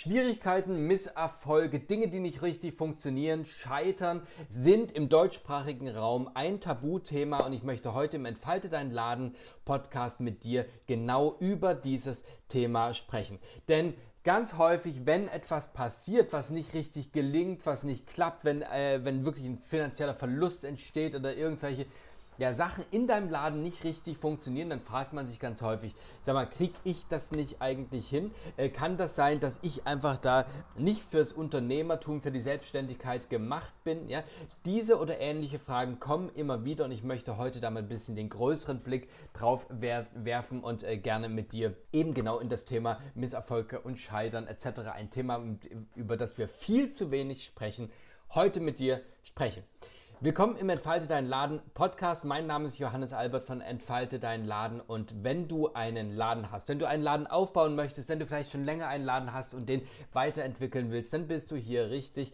Schwierigkeiten, Misserfolge, Dinge, die nicht richtig funktionieren, Scheitern sind im deutschsprachigen Raum ein Tabuthema und ich möchte heute im Entfalte dein Laden Podcast mit dir genau über dieses Thema sprechen. Denn ganz häufig, wenn etwas passiert, was nicht richtig gelingt, was nicht klappt, wenn, äh, wenn wirklich ein finanzieller Verlust entsteht oder irgendwelche ja, Sachen in deinem Laden nicht richtig funktionieren, dann fragt man sich ganz häufig, sag mal, kriege ich das nicht eigentlich hin? Äh, kann das sein, dass ich einfach da nicht fürs Unternehmertum, für die Selbstständigkeit gemacht bin? Ja? Diese oder ähnliche Fragen kommen immer wieder und ich möchte heute da mal ein bisschen den größeren Blick drauf wer werfen und äh, gerne mit dir eben genau in das Thema Misserfolge und Scheitern etc. ein Thema, über das wir viel zu wenig sprechen, heute mit dir sprechen. Willkommen im Entfalte Dein Laden Podcast. Mein Name ist Johannes Albert von Entfalte Dein Laden. Und wenn du einen Laden hast, wenn du einen Laden aufbauen möchtest, wenn du vielleicht schon länger einen Laden hast und den weiterentwickeln willst, dann bist du hier richtig.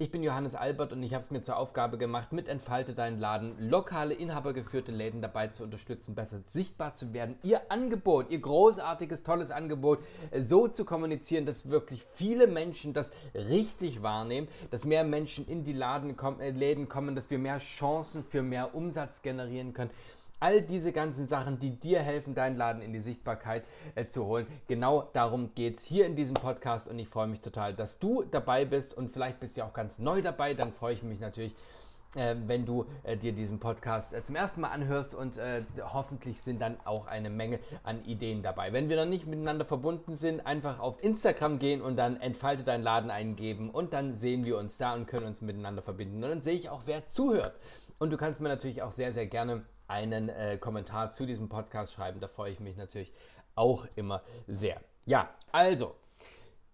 Ich bin Johannes Albert und ich habe es mir zur Aufgabe gemacht, mit Entfalte deinen Laden lokale, inhabergeführte Läden dabei zu unterstützen, besser sichtbar zu werden, ihr Angebot, ihr großartiges, tolles Angebot äh, so zu kommunizieren, dass wirklich viele Menschen das richtig wahrnehmen, dass mehr Menschen in die Laden kommen, äh, Läden kommen, dass wir mehr Chancen für mehr Umsatz generieren können. All diese ganzen Sachen, die dir helfen, deinen Laden in die Sichtbarkeit äh, zu holen. Genau darum geht es hier in diesem Podcast und ich freue mich total, dass du dabei bist und vielleicht bist du auch ganz neu dabei. Dann freue ich mich natürlich, äh, wenn du äh, dir diesen Podcast äh, zum ersten Mal anhörst und äh, hoffentlich sind dann auch eine Menge an Ideen dabei. Wenn wir noch nicht miteinander verbunden sind, einfach auf Instagram gehen und dann entfalte deinen Laden eingeben und dann sehen wir uns da und können uns miteinander verbinden. Und dann sehe ich auch, wer zuhört. Und du kannst mir natürlich auch sehr, sehr gerne einen äh, Kommentar zu diesem Podcast schreiben. Da freue ich mich natürlich auch immer sehr. Ja, also,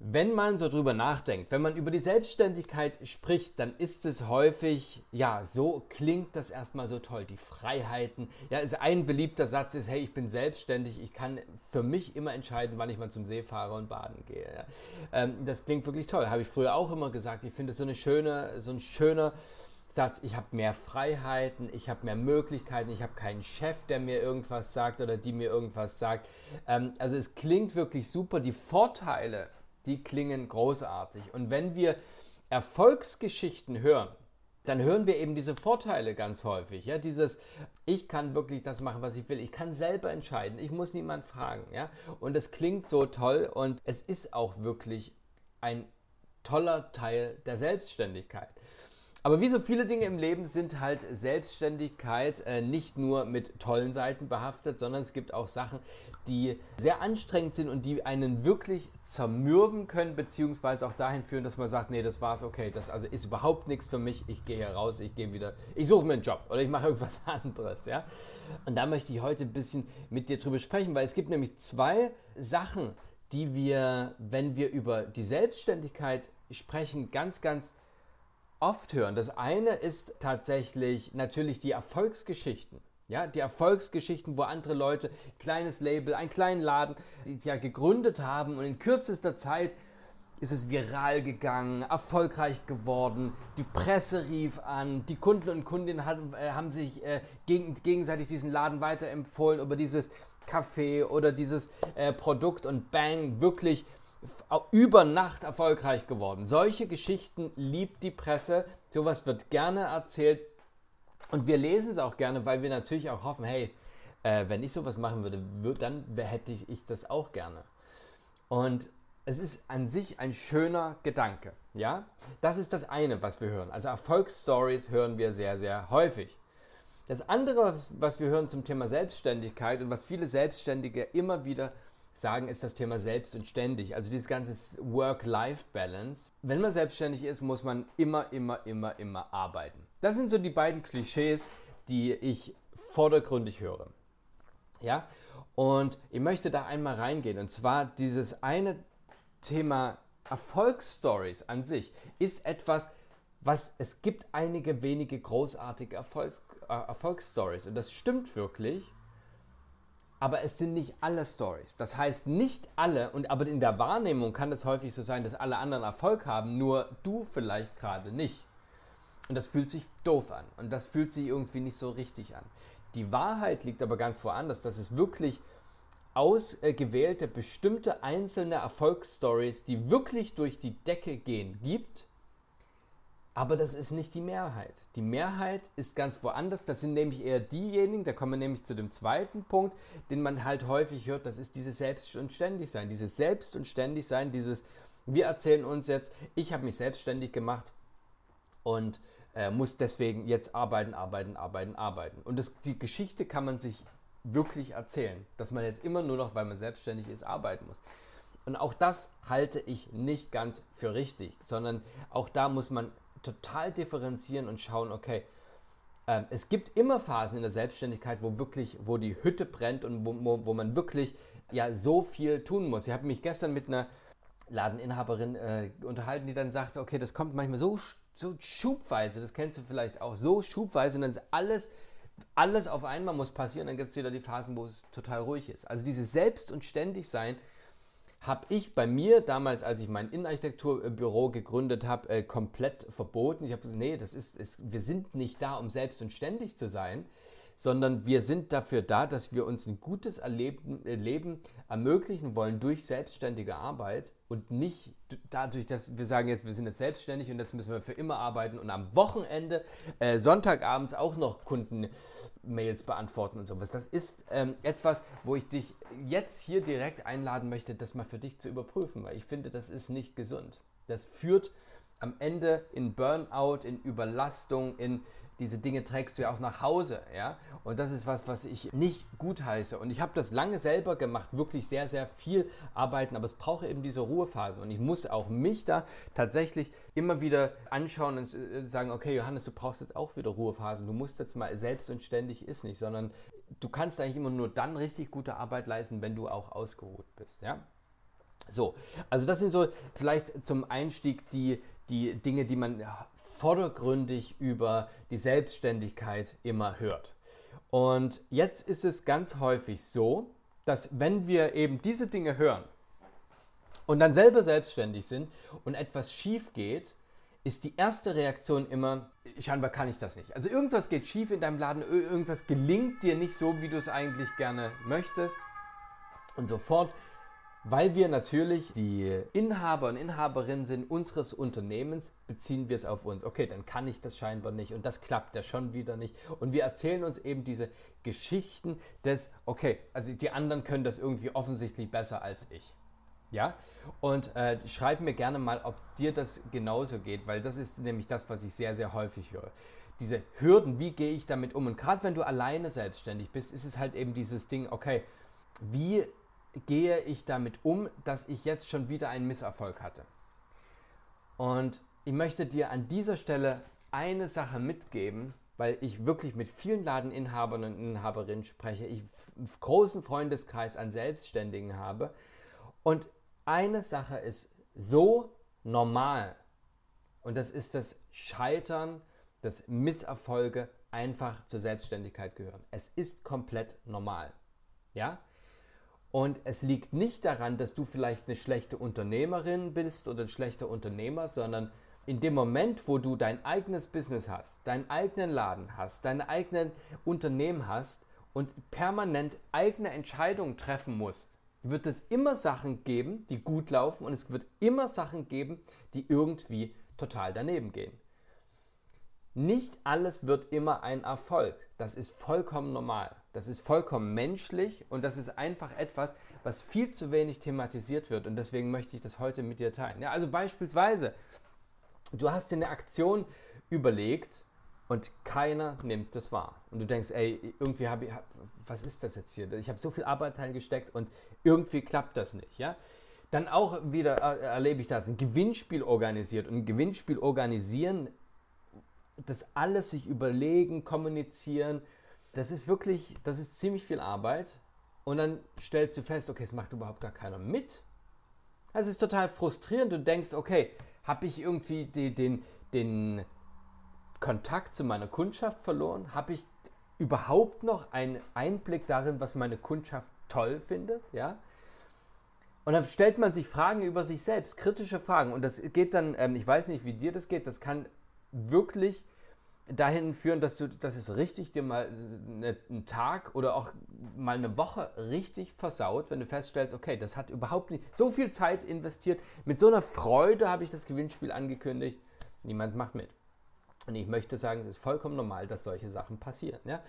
wenn man so drüber nachdenkt, wenn man über die Selbstständigkeit spricht, dann ist es häufig, ja, so klingt das erstmal so toll, die Freiheiten. Ja, ist ein beliebter Satz ist, hey, ich bin selbstständig, ich kann für mich immer entscheiden, wann ich mal zum See fahre und baden gehe. Ja. Ähm, das klingt wirklich toll, habe ich früher auch immer gesagt. Ich finde es so eine schöne, so ein schöner Satz, ich habe mehr Freiheiten, ich habe mehr Möglichkeiten, ich habe keinen Chef, der mir irgendwas sagt oder die mir irgendwas sagt. Ähm, also es klingt wirklich super. Die Vorteile, die klingen großartig. Und wenn wir Erfolgsgeschichten hören, dann hören wir eben diese Vorteile ganz häufig. Ja, dieses, ich kann wirklich das machen, was ich will. Ich kann selber entscheiden. Ich muss niemand fragen. Ja, und es klingt so toll und es ist auch wirklich ein toller Teil der Selbstständigkeit. Aber wie so viele Dinge im Leben sind halt Selbstständigkeit äh, nicht nur mit tollen Seiten behaftet, sondern es gibt auch Sachen, die sehr anstrengend sind und die einen wirklich zermürben können, beziehungsweise auch dahin führen, dass man sagt, nee, das war's, okay, das also ist überhaupt nichts für mich, ich gehe hier raus, ich gehe wieder, ich suche mir einen Job oder ich mache irgendwas anderes, ja. Und da möchte ich heute ein bisschen mit dir drüber sprechen, weil es gibt nämlich zwei Sachen, die wir, wenn wir über die Selbstständigkeit sprechen, ganz, ganz oft hören. Das eine ist tatsächlich natürlich die Erfolgsgeschichten. Ja, die Erfolgsgeschichten, wo andere Leute, kleines Label, einen kleinen Laden, ja gegründet haben und in kürzester Zeit ist es viral gegangen, erfolgreich geworden, die Presse rief an, die Kunden und Kundinnen haben, äh, haben sich äh, gegen, gegenseitig diesen Laden weiterempfohlen über dieses Café oder dieses äh, Produkt und bang, wirklich über Nacht erfolgreich geworden. Solche Geschichten liebt die Presse. Sowas wird gerne erzählt. Und wir lesen es auch gerne, weil wir natürlich auch hoffen, hey, äh, wenn ich sowas machen würde, dann hätte ich, ich das auch gerne. Und es ist an sich ein schöner Gedanke. Ja, das ist das eine, was wir hören. Also Erfolgsstories hören wir sehr, sehr häufig. Das andere, was wir hören zum Thema Selbstständigkeit und was viele Selbstständige immer wieder sagen, ist das Thema selbst und ständig. Also dieses ganze Work-Life-Balance. Wenn man selbstständig ist, muss man immer, immer, immer, immer arbeiten. Das sind so die beiden Klischees, die ich vordergründig höre. Ja, und ich möchte da einmal reingehen. Und zwar dieses eine Thema Erfolgsstories an sich ist etwas, was es gibt einige wenige großartige Erfolgs, äh, Erfolgsstories. Und das stimmt wirklich aber es sind nicht alle Stories. Das heißt, nicht alle, und aber in der Wahrnehmung kann es häufig so sein, dass alle anderen Erfolg haben, nur du vielleicht gerade nicht. Und das fühlt sich doof an und das fühlt sich irgendwie nicht so richtig an. Die Wahrheit liegt aber ganz woanders, dass es wirklich ausgewählte, bestimmte einzelne Erfolgsstories, die wirklich durch die Decke gehen, gibt. Aber das ist nicht die Mehrheit. Die Mehrheit ist ganz woanders. Das sind nämlich eher diejenigen, da kommen wir nämlich zu dem zweiten Punkt, den man halt häufig hört, das ist dieses Selbst und Ständigsein. Dieses Selbst und Ständigsein, dieses, wir erzählen uns jetzt, ich habe mich selbstständig gemacht und äh, muss deswegen jetzt arbeiten, arbeiten, arbeiten, arbeiten. Und das, die Geschichte kann man sich wirklich erzählen, dass man jetzt immer nur noch, weil man selbstständig ist, arbeiten muss. Und auch das halte ich nicht ganz für richtig, sondern auch da muss man total differenzieren und schauen, okay, äh, es gibt immer Phasen in der Selbstständigkeit, wo wirklich, wo die Hütte brennt und wo, wo, wo man wirklich ja so viel tun muss. Ich habe mich gestern mit einer Ladeninhaberin äh, unterhalten, die dann sagte, okay, das kommt manchmal so, so schubweise, das kennst du vielleicht auch, so schubweise und dann ist alles, alles auf einmal muss passieren, dann gibt es wieder die Phasen, wo es total ruhig ist. Also dieses Selbst- und Ständigsein habe ich bei mir damals, als ich mein Innenarchitekturbüro gegründet habe, äh, komplett verboten. Ich habe gesagt, nee, das ist, ist, wir sind nicht da, um selbst und ständig zu sein, sondern wir sind dafür da, dass wir uns ein gutes Erleben, äh, Leben ermöglichen wollen durch selbstständige Arbeit und nicht dadurch, dass wir sagen jetzt, wir sind jetzt selbstständig und jetzt müssen wir für immer arbeiten und am Wochenende, äh, Sonntagabends auch noch Kunden Mails beantworten und sowas. Das ist ähm, etwas, wo ich dich jetzt hier direkt einladen möchte, das mal für dich zu überprüfen, weil ich finde, das ist nicht gesund. Das führt am Ende in Burnout, in Überlastung, in diese Dinge trägst du ja auch nach Hause, ja. Und das ist was, was ich nicht gut heiße. Und ich habe das lange selber gemacht, wirklich sehr, sehr viel arbeiten, aber es braucht eben diese Ruhephase. Und ich muss auch mich da tatsächlich immer wieder anschauen und äh, sagen, okay, Johannes, du brauchst jetzt auch wieder Ruhephasen. Du musst jetzt mal selbst und ständig ist nicht, sondern du kannst eigentlich immer nur dann richtig gute Arbeit leisten, wenn du auch ausgeruht bist, ja. So, also das sind so vielleicht zum Einstieg die, die Dinge, die man vordergründig über die Selbstständigkeit immer hört. Und jetzt ist es ganz häufig so, dass wenn wir eben diese Dinge hören und dann selber selbstständig sind und etwas schief geht, ist die erste Reaktion immer, scheinbar kann ich das nicht. Also irgendwas geht schief in deinem Laden, irgendwas gelingt dir nicht so, wie du es eigentlich gerne möchtest. Und sofort weil wir natürlich die Inhaber und Inhaberinnen sind unseres Unternehmens, beziehen wir es auf uns. Okay, dann kann ich das scheinbar nicht und das klappt ja schon wieder nicht. Und wir erzählen uns eben diese Geschichten des, okay, also die anderen können das irgendwie offensichtlich besser als ich. Ja? Und äh, schreib mir gerne mal, ob dir das genauso geht, weil das ist nämlich das, was ich sehr, sehr häufig höre. Diese Hürden, wie gehe ich damit um? Und gerade wenn du alleine selbstständig bist, ist es halt eben dieses Ding, okay, wie gehe ich damit um, dass ich jetzt schon wieder einen Misserfolg hatte. Und ich möchte dir an dieser Stelle eine Sache mitgeben, weil ich wirklich mit vielen Ladeninhabern und Inhaberinnen spreche, ich einen großen Freundeskreis an Selbstständigen habe. Und eine Sache ist so normal. Und das ist das Scheitern, dass Misserfolge einfach zur Selbstständigkeit gehören. Es ist komplett normal. Ja? Und es liegt nicht daran, dass du vielleicht eine schlechte Unternehmerin bist oder ein schlechter Unternehmer, sondern in dem Moment, wo du dein eigenes Business hast, deinen eigenen Laden hast, dein eigenes Unternehmen hast und permanent eigene Entscheidungen treffen musst, wird es immer Sachen geben, die gut laufen und es wird immer Sachen geben, die irgendwie total daneben gehen. Nicht alles wird immer ein Erfolg. Das ist vollkommen normal. Das ist vollkommen menschlich und das ist einfach etwas, was viel zu wenig thematisiert wird und deswegen möchte ich das heute mit dir teilen. Ja, also beispielsweise, du hast dir eine Aktion überlegt und keiner nimmt das wahr. Und du denkst, ey, irgendwie habe ich, was ist das jetzt hier? Ich habe so viel Arbeit reingesteckt und irgendwie klappt das nicht, ja? Dann auch wieder äh, erlebe ich das, ein Gewinnspiel organisiert. Und ein Gewinnspiel organisieren das alles sich überlegen, kommunizieren, das ist wirklich, das ist ziemlich viel Arbeit. Und dann stellst du fest, okay, es macht überhaupt gar keiner mit. Also es ist total frustrierend. Du denkst, okay, habe ich irgendwie die, den, den Kontakt zu meiner Kundschaft verloren? Habe ich überhaupt noch einen Einblick darin, was meine Kundschaft toll findet? Ja? Und dann stellt man sich Fragen über sich selbst, kritische Fragen. Und das geht dann, ähm, ich weiß nicht, wie dir das geht, das kann wirklich dahin führen, dass du, dass es richtig dir mal einen Tag oder auch mal eine Woche richtig versaut, wenn du feststellst, okay, das hat überhaupt nicht so viel Zeit investiert. Mit so einer Freude habe ich das Gewinnspiel angekündigt. Niemand macht mit. Und ich möchte sagen, es ist vollkommen normal, dass solche Sachen passieren. Ja?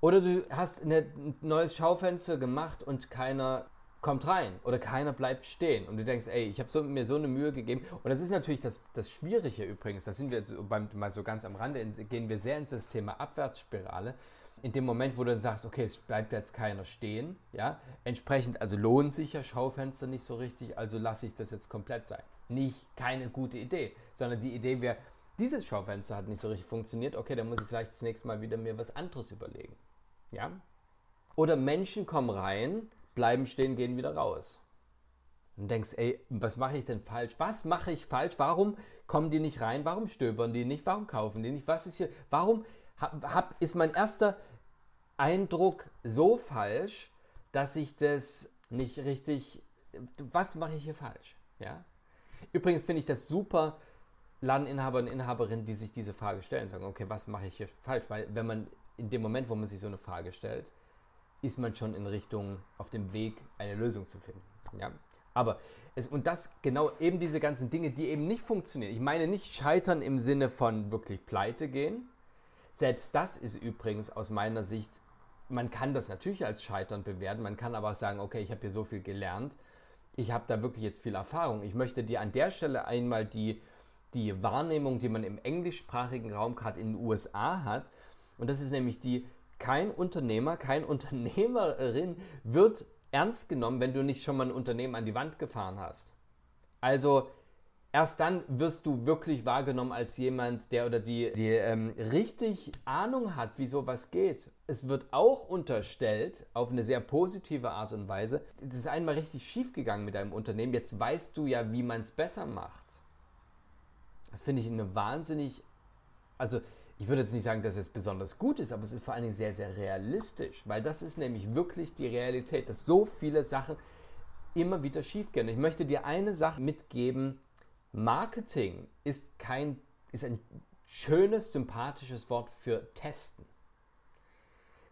Oder du hast ein neues Schaufenster gemacht und keiner kommt rein oder keiner bleibt stehen und du denkst, ey, ich habe so, mir so eine Mühe gegeben und das ist natürlich das, das Schwierige übrigens, da sind wir beim, mal so ganz am Rande, gehen wir sehr ins das Thema Abwärtsspirale. In dem Moment, wo du dann sagst, okay, es bleibt jetzt keiner stehen, ja, entsprechend, also lohnt sich ja Schaufenster nicht so richtig, also lasse ich das jetzt komplett sein. Nicht keine gute Idee, sondern die Idee wäre, dieses Schaufenster hat nicht so richtig funktioniert, okay, dann muss ich vielleicht das nächste Mal wieder mir was anderes überlegen. Ja? Oder Menschen kommen rein, bleiben stehen, gehen wieder raus. Und denkst, ey, was mache ich denn falsch? Was mache ich falsch? Warum kommen die nicht rein? Warum stöbern die nicht? Warum kaufen die nicht? Was ist hier? Warum hab, ist mein erster Eindruck so falsch, dass ich das nicht richtig. Was mache ich hier falsch? Ja? Übrigens finde ich das super, Ladeninhaber und Inhaberinnen, die sich diese Frage stellen, sagen, okay, was mache ich hier falsch? Weil wenn man in dem Moment, wo man sich so eine Frage stellt, ist man schon in Richtung auf dem Weg, eine Lösung zu finden. Ja? Aber es, und das genau eben diese ganzen Dinge, die eben nicht funktionieren. Ich meine nicht scheitern im Sinne von wirklich pleite gehen. Selbst das ist übrigens aus meiner Sicht, man kann das natürlich als Scheitern bewerten, man kann aber auch sagen, okay, ich habe hier so viel gelernt, ich habe da wirklich jetzt viel Erfahrung. Ich möchte dir an der Stelle einmal die, die Wahrnehmung, die man im englischsprachigen Raum gerade in den USA hat, und das ist nämlich die, kein Unternehmer, kein Unternehmerin wird ernst genommen, wenn du nicht schon mal ein Unternehmen an die Wand gefahren hast. Also erst dann wirst du wirklich wahrgenommen als jemand, der oder die, die ähm, richtig Ahnung hat, wie sowas geht. Es wird auch unterstellt, auf eine sehr positive Art und Weise, es ist einmal richtig schief gegangen mit deinem Unternehmen, jetzt weißt du ja, wie man es besser macht. Das finde ich eine wahnsinnig, also ich würde jetzt nicht sagen, dass es besonders gut ist, aber es ist vor allen Dingen sehr, sehr realistisch, weil das ist nämlich wirklich die Realität, dass so viele Sachen immer wieder schief gehen. Ich möchte dir eine Sache mitgeben. Marketing ist kein, ist ein schönes, sympathisches Wort für testen.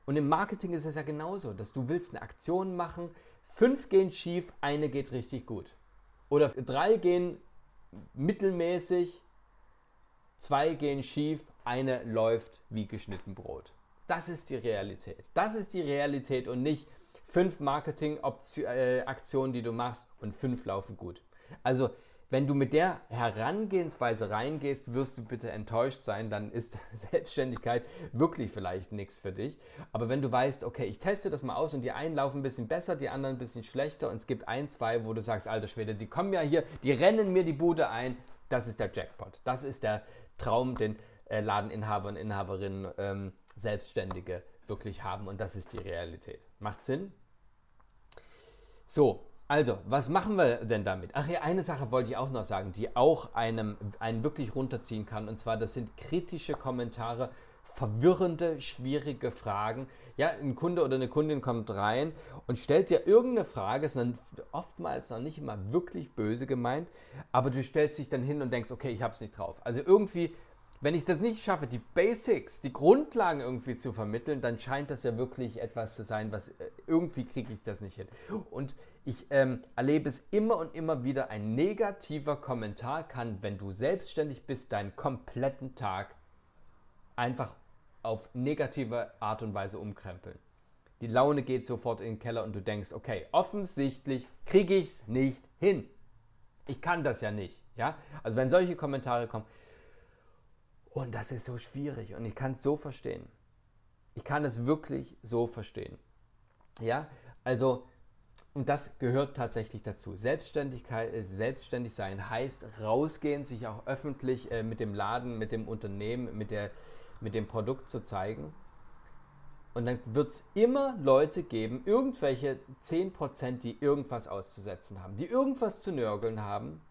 Und im Marketing ist es ja genauso, dass du willst eine Aktion machen, fünf gehen schief, eine geht richtig gut. Oder drei gehen mittelmäßig, zwei gehen schief, eine läuft wie geschnitten Brot. Das ist die Realität. Das ist die Realität und nicht fünf Marketing-Aktionen, die du machst und fünf laufen gut. Also, wenn du mit der Herangehensweise reingehst, wirst du bitte enttäuscht sein, dann ist Selbstständigkeit wirklich vielleicht nichts für dich. Aber wenn du weißt, okay, ich teste das mal aus und die einen laufen ein bisschen besser, die anderen ein bisschen schlechter und es gibt ein, zwei, wo du sagst, alter Schwede, die kommen ja hier, die rennen mir die Bude ein, das ist der Jackpot. Das ist der Traum, den äh, Ladeninhaber und Inhaberinnen, ähm, Selbstständige wirklich haben und das ist die Realität. Macht Sinn? So, also, was machen wir denn damit? Ach ja, eine Sache wollte ich auch noch sagen, die auch einem einen wirklich runterziehen kann und zwar das sind kritische Kommentare verwirrende, schwierige Fragen. Ja, ein Kunde oder eine Kundin kommt rein und stellt dir irgendeine Frage, ist dann oftmals noch nicht immer wirklich böse gemeint, aber du stellst dich dann hin und denkst, okay, ich habe es nicht drauf. Also irgendwie wenn ich das nicht schaffe, die Basics, die Grundlagen irgendwie zu vermitteln, dann scheint das ja wirklich etwas zu sein, was äh, irgendwie kriege ich das nicht hin. Und ich ähm, erlebe es immer und immer wieder, ein negativer Kommentar kann, wenn du selbstständig bist, deinen kompletten Tag einfach auf negative Art und Weise umkrempeln. Die Laune geht sofort in den Keller und du denkst, okay, offensichtlich kriege ich es nicht hin. Ich kann das ja nicht. Ja? Also wenn solche Kommentare kommen, und das ist so schwierig und ich kann es so verstehen. Ich kann es wirklich so verstehen. Ja, also, und das gehört tatsächlich dazu. Selbstständigkeit, äh, selbstständig sein heißt rausgehen, sich auch öffentlich äh, mit dem Laden, mit dem Unternehmen, mit, der, mit dem Produkt zu zeigen. Und dann wird es immer Leute geben, irgendwelche 10%, die irgendwas auszusetzen haben, die irgendwas zu nörgeln haben,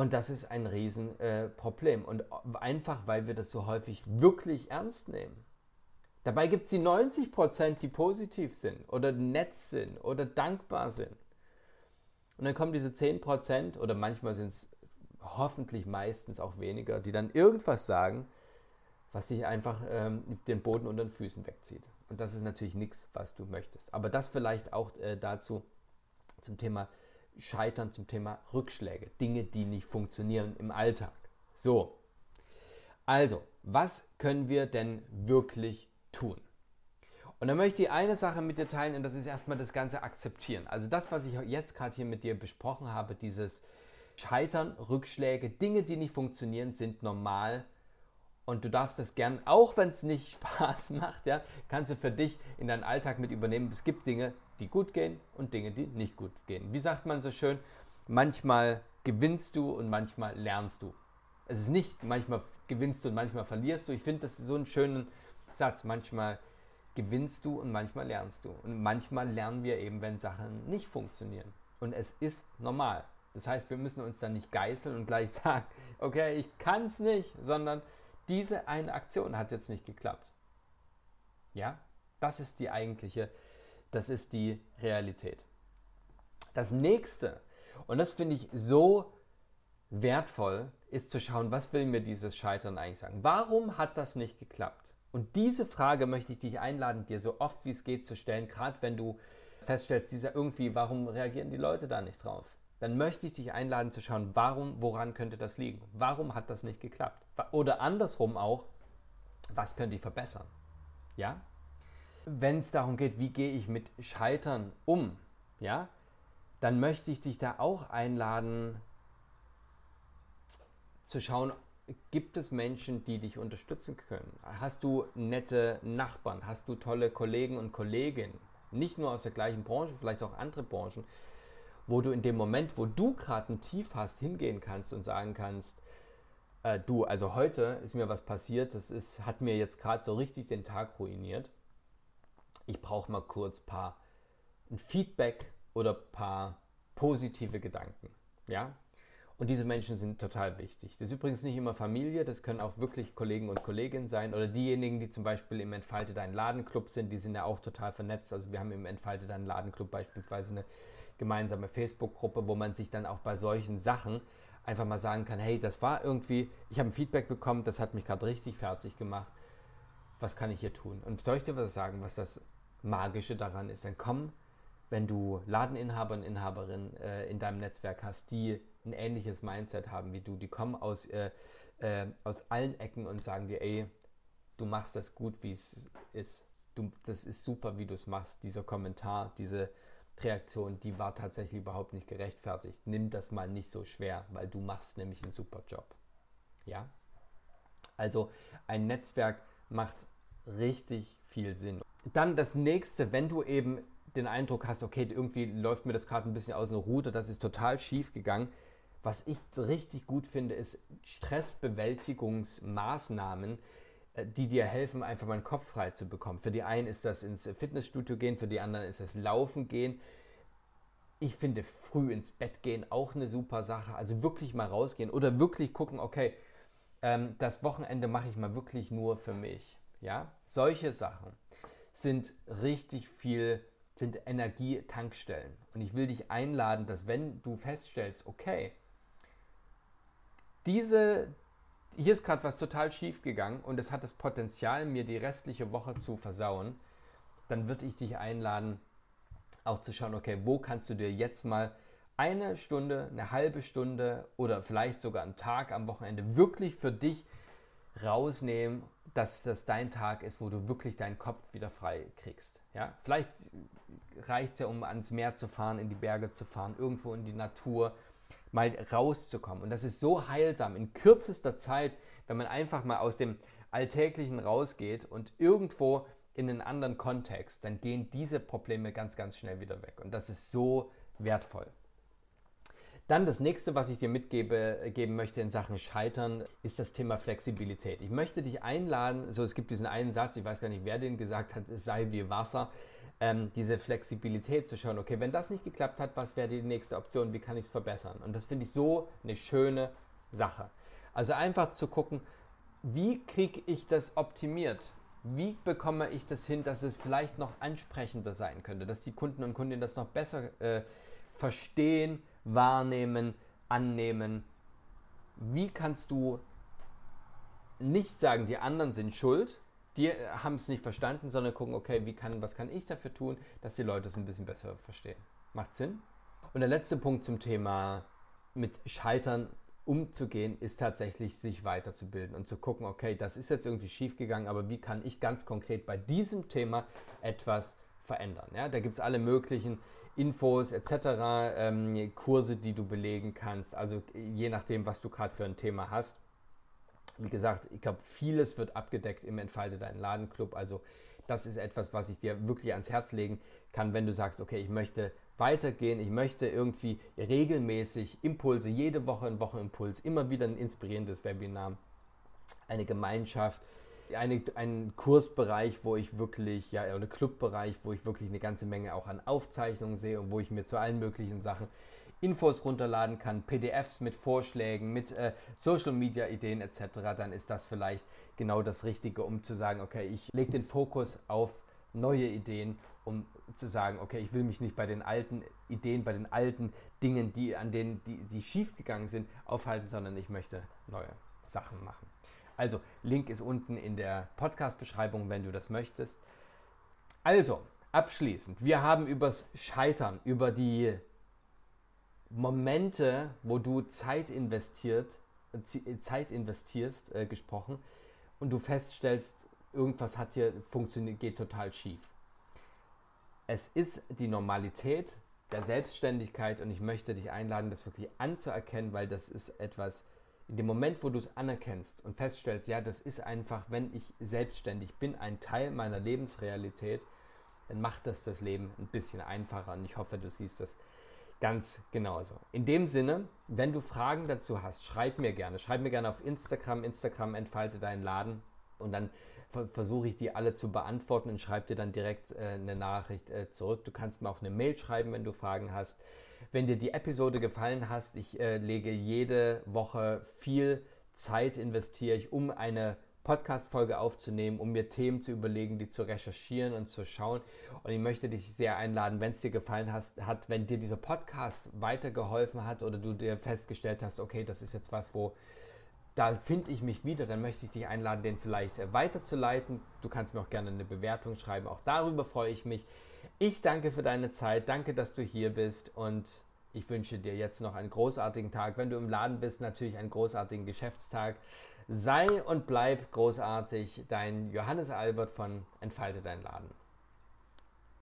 und das ist ein Riesenproblem. Äh, und einfach, weil wir das so häufig wirklich ernst nehmen. Dabei gibt es die 90 Prozent, die positiv sind oder nett sind oder dankbar sind. Und dann kommen diese 10 Prozent oder manchmal sind es hoffentlich meistens auch weniger, die dann irgendwas sagen was sich einfach ähm, den Boden unter den Füßen wegzieht. Und das ist natürlich nichts, was du möchtest. Aber das vielleicht auch äh, dazu zum Thema Scheitern, zum Thema Rückschläge, Dinge, die nicht funktionieren im Alltag. So, also, was können wir denn wirklich tun? Und da möchte ich eine Sache mit dir teilen und das ist erstmal das Ganze akzeptieren. Also das, was ich jetzt gerade hier mit dir besprochen habe, dieses Scheitern, Rückschläge, Dinge, die nicht funktionieren, sind normal und du darfst das gern, auch wenn es nicht Spaß macht, ja, kannst du für dich in deinen Alltag mit übernehmen. Es gibt Dinge, die gut gehen und Dinge, die nicht gut gehen. Wie sagt man so schön? Manchmal gewinnst du und manchmal lernst du. Es ist nicht, manchmal gewinnst du und manchmal verlierst du. Ich finde das so einen schönen Satz. Manchmal gewinnst du und manchmal lernst du. Und manchmal lernen wir eben, wenn Sachen nicht funktionieren. Und es ist normal. Das heißt, wir müssen uns dann nicht geißeln und gleich sagen, okay, ich kann es nicht, sondern diese eine Aktion hat jetzt nicht geklappt. Ja, das ist die eigentliche, das ist die Realität. Das nächste, und das finde ich so wertvoll, ist zu schauen, was will mir dieses Scheitern eigentlich sagen? Warum hat das nicht geklappt? Und diese Frage möchte ich dich einladen, dir so oft wie es geht zu stellen, gerade wenn du feststellst, dieser irgendwie, warum reagieren die Leute da nicht drauf? Dann möchte ich dich einladen zu schauen, warum, woran könnte das liegen? Warum hat das nicht geklappt? Oder andersrum auch, was könnte ich verbessern? Ja? Wenn es darum geht, wie gehe ich mit Scheitern um, ja, dann möchte ich dich da auch einladen, zu schauen, gibt es Menschen, die dich unterstützen können? Hast du nette Nachbarn? Hast du tolle Kollegen und Kolleginnen? Nicht nur aus der gleichen Branche, vielleicht auch andere Branchen, wo du in dem Moment, wo du gerade ein Tief hast, hingehen kannst und sagen kannst, äh, du, also heute ist mir was passiert, das ist, hat mir jetzt gerade so richtig den Tag ruiniert. Ich brauche mal kurz ein paar ein Feedback oder ein paar positive Gedanken. Ja, und diese Menschen sind total wichtig. Das ist übrigens nicht immer Familie, das können auch wirklich Kollegen und Kolleginnen sein oder diejenigen, die zum Beispiel im Entfalte Dein Ladenclub sind, die sind ja auch total vernetzt. Also wir haben im Entfalte Dein Ladenclub beispielsweise eine gemeinsame Facebook-Gruppe, wo man sich dann auch bei solchen Sachen einfach mal sagen kann, hey, das war irgendwie, ich habe ein Feedback bekommen, das hat mich gerade richtig fertig gemacht. Was kann ich hier tun? Und soll ich dir was sagen, was das Magische daran ist? Dann komm, wenn du Ladeninhaber und Inhaberinnen äh, in deinem Netzwerk hast, die ein ähnliches Mindset haben wie du. Die kommen aus, äh, äh, aus allen Ecken und sagen dir, ey, du machst das gut, wie es ist. Du, das ist super, wie du es machst. Dieser Kommentar, diese Reaktion, die war tatsächlich überhaupt nicht gerechtfertigt. Nimm das mal nicht so schwer, weil du machst nämlich einen super Job. Ja? Also ein Netzwerk macht richtig viel Sinn. Dann das nächste, wenn du eben den Eindruck hast, okay, irgendwie läuft mir das gerade ein bisschen aus der Route, das ist total schief gegangen, was ich richtig gut finde, ist Stressbewältigungsmaßnahmen, äh, die dir helfen, einfach mal den Kopf frei zu bekommen. Für die einen ist das ins Fitnessstudio gehen, für die anderen ist das Laufen gehen. Ich finde früh ins Bett gehen auch eine super Sache. Also wirklich mal rausgehen oder wirklich gucken, okay, ähm, das Wochenende mache ich mal wirklich nur für mich. Ja, solche Sachen sind richtig viel, sind Energietankstellen. Und ich will dich einladen, dass wenn du feststellst, okay, diese, hier ist gerade was total schief gegangen und es hat das Potenzial, mir die restliche Woche zu versauen, dann würde ich dich einladen, auch zu schauen, okay, wo kannst du dir jetzt mal eine Stunde, eine halbe Stunde oder vielleicht sogar einen Tag am Wochenende wirklich für dich rausnehmen, dass das dein Tag ist, wo du wirklich deinen Kopf wieder frei kriegst. Ja? Vielleicht reicht es ja, um ans Meer zu fahren, in die Berge zu fahren, irgendwo in die Natur, mal rauszukommen. Und das ist so heilsam in kürzester Zeit, wenn man einfach mal aus dem Alltäglichen rausgeht und irgendwo in einen anderen Kontext, dann gehen diese Probleme ganz, ganz schnell wieder weg. Und das ist so wertvoll. Dann das nächste, was ich dir mitgeben möchte in Sachen Scheitern, ist das Thema Flexibilität. Ich möchte dich einladen, so es gibt diesen einen Satz, ich weiß gar nicht, wer den gesagt hat, es sei wie Wasser ähm, diese Flexibilität zu schauen, okay, wenn das nicht geklappt hat, was wäre die nächste Option, wie kann ich es verbessern? Und das finde ich so eine schöne Sache. Also einfach zu gucken, wie kriege ich das optimiert? Wie bekomme ich das hin, dass es vielleicht noch ansprechender sein könnte, dass die Kunden und Kundinnen das noch besser äh, verstehen, wahrnehmen, annehmen? Wie kannst du nicht sagen, die anderen sind schuld, die äh, haben es nicht verstanden, sondern gucken, okay, wie kann, was kann ich dafür tun, dass die Leute es ein bisschen besser verstehen. Macht Sinn? Und der letzte Punkt zum Thema mit Scheitern umzugehen, ist tatsächlich sich weiterzubilden und zu gucken, okay, das ist jetzt irgendwie schief gegangen, aber wie kann ich ganz konkret bei diesem Thema etwas verändern? Ja, da gibt es alle möglichen Infos etc., ähm, Kurse, die du belegen kannst, also je nachdem, was du gerade für ein Thema hast. Wie gesagt, ich glaube, vieles wird abgedeckt im Entfalte deinen Ladenclub. Also das ist etwas, was ich dir wirklich ans Herz legen kann, wenn du sagst, okay, ich möchte weitergehen, ich möchte irgendwie regelmäßig Impulse, jede Woche ein Wochenimpuls, immer wieder ein inspirierendes Webinar, eine Gemeinschaft, eine, einen Kursbereich, wo ich wirklich, ja, oder Clubbereich, wo ich wirklich eine ganze Menge auch an Aufzeichnungen sehe und wo ich mir zu allen möglichen Sachen Infos runterladen kann, PDFs mit Vorschlägen, mit äh, Social Media Ideen etc., dann ist das vielleicht genau das Richtige, um zu sagen, okay, ich lege den Fokus auf neue Ideen, um zu sagen, okay, ich will mich nicht bei den alten Ideen, bei den alten Dingen, die an denen die, die schief sind, aufhalten, sondern ich möchte neue Sachen machen. Also, Link ist unten in der Podcast-Beschreibung, wenn du das möchtest. Also, abschließend, wir haben übers Scheitern, über die Momente, wo du Zeit investiert, Zeit investierst, äh, gesprochen und du feststellst, irgendwas hat hier funktioniert, geht total schief. Es ist die Normalität der Selbstständigkeit und ich möchte dich einladen, das wirklich anzuerkennen, weil das ist etwas, in dem Moment, wo du es anerkennst und feststellst, ja, das ist einfach, wenn ich selbstständig bin, ein Teil meiner Lebensrealität, dann macht das das Leben ein bisschen einfacher und ich hoffe, du siehst das Ganz genauso. In dem Sinne, wenn du Fragen dazu hast, schreib mir gerne. Schreib mir gerne auf Instagram. Instagram entfalte deinen Laden und dann versuche ich die alle zu beantworten und schreibe dir dann direkt äh, eine Nachricht äh, zurück. Du kannst mir auch eine Mail schreiben, wenn du Fragen hast. Wenn dir die Episode gefallen hat, ich äh, lege jede Woche viel Zeit investiere ich, um eine Podcast-Folge aufzunehmen, um mir Themen zu überlegen, die zu recherchieren und zu schauen. Und ich möchte dich sehr einladen, wenn es dir gefallen hast, hat, wenn dir dieser Podcast weitergeholfen hat oder du dir festgestellt hast, okay, das ist jetzt was, wo da finde ich mich wieder, dann möchte ich dich einladen, den vielleicht äh, weiterzuleiten. Du kannst mir auch gerne eine Bewertung schreiben, auch darüber freue ich mich. Ich danke für deine Zeit, danke, dass du hier bist und ich wünsche dir jetzt noch einen großartigen Tag. Wenn du im Laden bist, natürlich einen großartigen Geschäftstag. Sei und bleib großartig, dein Johannes Albert von Entfalte dein Laden.